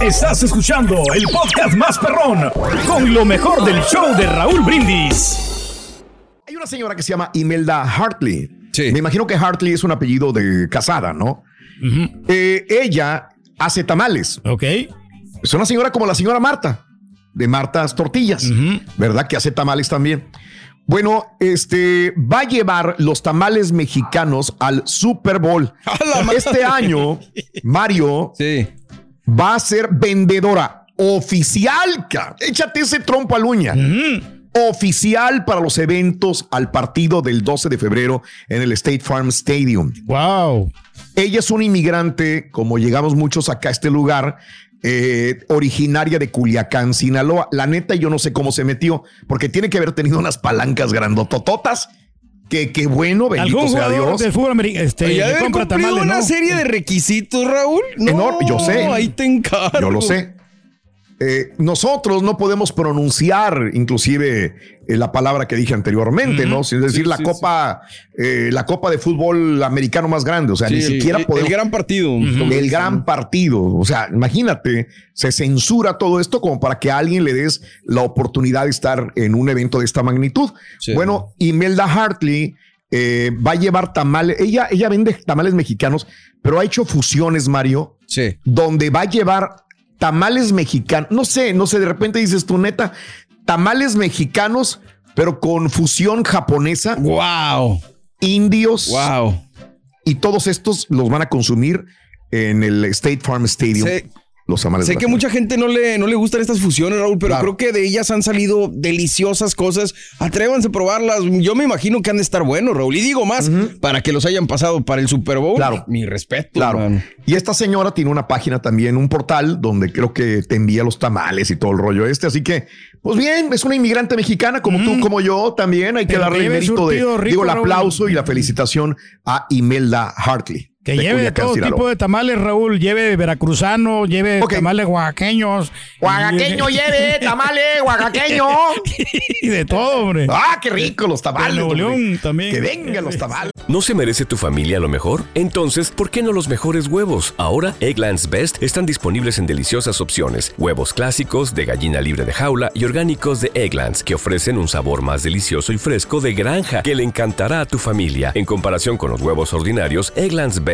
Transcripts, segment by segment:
Estás escuchando el podcast más perrón con lo mejor del show de Raúl Brindis. Hay una señora que se llama Imelda Hartley. Me imagino que Hartley es un apellido de casada, ¿no? Eh, ella hace tamales. Ok. Es una señora como la señora Marta, de Martas Tortillas, ¿verdad? Que hace tamales también. Bueno, este va a llevar los tamales mexicanos al Super Bowl. Este año, Mario va a ser vendedora oficial. Échate ese trompo al uña. Oficial para los eventos al partido del 12 de febrero en el State Farm Stadium. Wow. Ella es una inmigrante, como llegamos muchos acá a este lugar, eh, originaria de Culiacán, Sinaloa. La neta, yo no sé cómo se metió, porque tiene que haber tenido unas palancas grandotototas. Que qué bueno, bendito ¿Algún sea Dios. del fútbol americano este, compra tamales, una ¿no? serie de requisitos, Raúl. No, Enorme, yo sé. Ahí te encargo. Yo lo sé. Eh, nosotros no podemos pronunciar inclusive eh, la palabra que dije anteriormente, ¿no? Es decir, la copa, eh, la copa de fútbol americano más grande. O sea, ni siquiera el- podemos. el gran partido. El gran partido. O sea, imagínate, se censura todo esto como para que a alguien le des la oportunidad de estar en un evento de esta magnitud. Bueno, Imelda Hartley va a llevar tamales. Ella, ella vende tamales mexicanos, pero ha hecho fusiones, Mario. Sí. Donde va a llevar tamales mexicanos. No sé, no sé, de repente dices tú, neta, tamales mexicanos, pero con fusión japonesa. Wow. Indios. Wow. Y todos estos los van a consumir en el State Farm Stadium. Los tamales. Sé que mucha gente no le, no le gustan estas fusiones, Raúl, pero Claro. creo que de ellas han salido deliciosas cosas. Atrévanse a probarlas. Yo me imagino que han de estar buenos, Raúl. Y digo más, para que los hayan pasado para el Super Bowl. Claro. Mi respeto. Claro. Y esta señora tiene una página también, un portal donde creo que te envía los tamales y todo el rollo este. Así que, pues bien, es una inmigrante mexicana como tú, como yo también. Hay que darle el mérito de, rico, digo, el Raúl. aplauso y la felicitación a Imelda Hartley. Que de lleve Culiacán, todo Sinaloa. tipo de tamales, Raúl. Lleve veracruzano, lleve tamales oaxaqueños. Oaxaqueño lleve, tamales, oaxaqueño. Y de todo, hombre. Ah, qué rico los tamales. De Nuevo hombre. León también. Que vengan los tamales. ¿No se merece tu familia lo mejor? Entonces, ¿por qué no los mejores huevos? Ahora, Egglands Best están disponibles en deliciosas opciones. Huevos clásicos, de gallina libre de jaula y orgánicos de Egglands, que ofrecen un sabor más delicioso y fresco de granja que le encantará a tu familia. En comparación con los huevos ordinarios, Egglands Best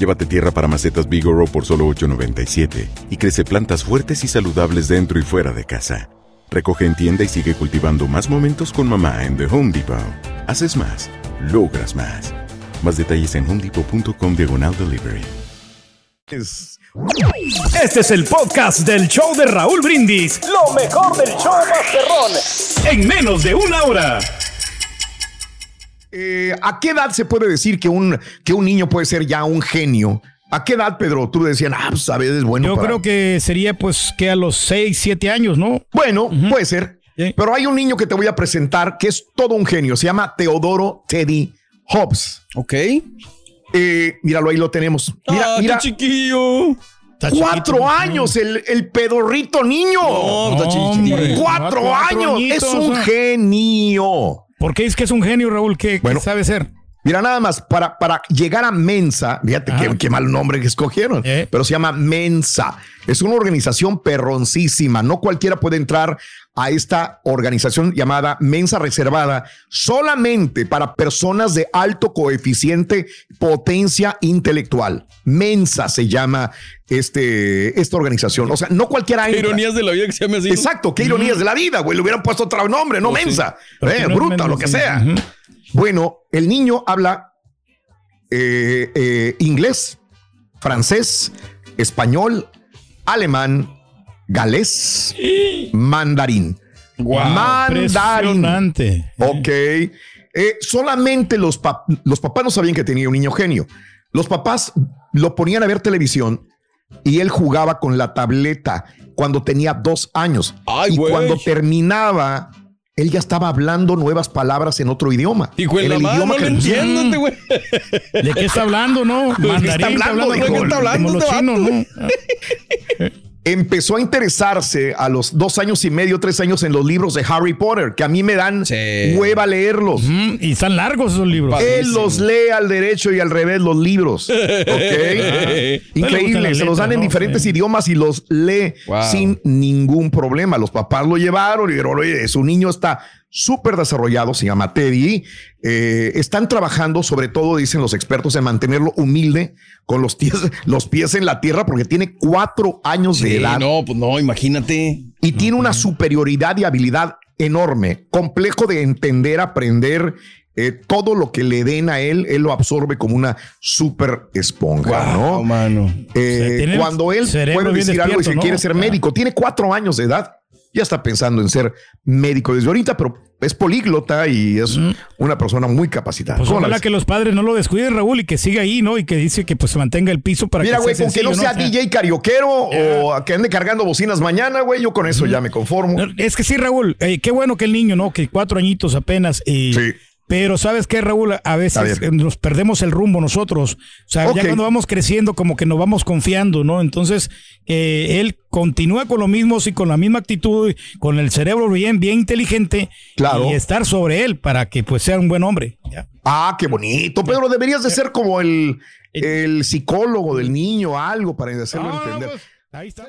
Llévate tierra para macetas Bigoro por solo $8.97 y crece plantas fuertes y saludables dentro y fuera de casa. Recoge en tienda y sigue cultivando más momentos con mamá en The Home Depot. Haces más, logras más. Más detalles en homedepot.com diagonal delivery. Este es el podcast del show de Raúl Brindis. Lo mejor del show Masterrón. En menos de una hora. Eh, ¿A qué edad se puede decir que un, que un niño puede ser ya un genio? ¿A qué edad, Pedro? Tú decían, ah, pues a veces es bueno. Yo para- creo que sería pues que a los 6, 7 años, ¿no? Bueno, puede ser. Pero hay un niño que te voy a presentar que es todo un genio. Se llama Teodoro Teddy Hobbs. Ok. Eh, míralo, ahí lo tenemos. Mira, Ah, mira. qué chiquillo. Cuatro años, el, el pedorrito niño. Cuatro años. Es un genio. ¿Por qué es que es un genio, Raúl? ¿Qué, sabe ser? Mira, nada más, para, para llegar a Mensa, fíjate qué, mal nombre que escogieron, eh. pero se llama Mensa. Es una organización perroncísima. No cualquiera puede entrar a esta organización llamada Mensa Reservada solamente para personas de alto coeficiente potencia intelectual. Mensa se llama este, esta organización. O sea, no cualquiera entra. Ironías de la vida que se llama así. Exacto, qué ironías de la vida, güey. Le hubieran puesto otro nombre, no pues Mensa. Eh, bruta, lo que sea. Bueno, el niño habla eh, eh, inglés, francés, español, alemán, galés, mandarín. mandarín. Ok. Eh, solamente los, los papás no sabían que tenía un niño genio. Los papás lo ponían a ver televisión y él jugaba con la tableta cuando tenía dos años. y cuando terminaba él ya estaba hablando nuevas palabras en otro idioma. Y en el idioma que entiendo, güey. ¿De qué está hablando, no? Mandarín, está hablando, ¿de qué está hablando? Los chinos, ¿no? empezó a interesarse a los dos años y medio, tres años en los libros de Harry Potter, que a mí me dan hueva leerlos. y están largos esos libros. Él los lee al derecho y al revés los libros. Increíble. Se los dan en diferentes idiomas y los lee sin ningún problema. Los papás lo llevaron y dijeron, oye, su niño está súper desarrollado, se llama Teddy. Eh, están trabajando, sobre todo, dicen los expertos, en mantenerlo humilde, con los pies, los pies en la tierra, porque tiene cuatro años de edad. No, pues no, imagínate. Y tiene una superioridad y habilidad enorme, complejo de entender, aprender. Eh, todo lo que le den a él, él lo absorbe como una super esponja, ¿no? Mano. Eh, cuando él puede decir algo y se quiere ser médico, tiene cuatro años de edad ya está pensando en ser médico desde ahorita, pero es políglota y es una persona muy capacitada. Pues ojalá que los padres no lo descuiden, Raúl, y que siga ahí, ¿no? Y que dice que pues se mantenga el piso para Mira, que güey, con que no sea DJ carioquero o que ande cargando bocinas mañana, güey, yo con eso ya me conformo. Es que sí, Raúl, eh, qué bueno que el niño, ¿no? Que cuatro añitos apenas. Y, sí pero sabes qué, Raúl, a veces nos perdemos el rumbo nosotros. O sea, ya cuando vamos creciendo, como que nos vamos confiando, ¿no? Entonces, eh, él continúa con lo mismo, y con la misma actitud, con el cerebro bien, bien inteligente, claro. y estar sobre él para que pues sea un buen hombre. Ah, qué bonito. Pedro, deberías de ser como el, el psicólogo del niño, algo para hacerlo entender. Pues, ahí está.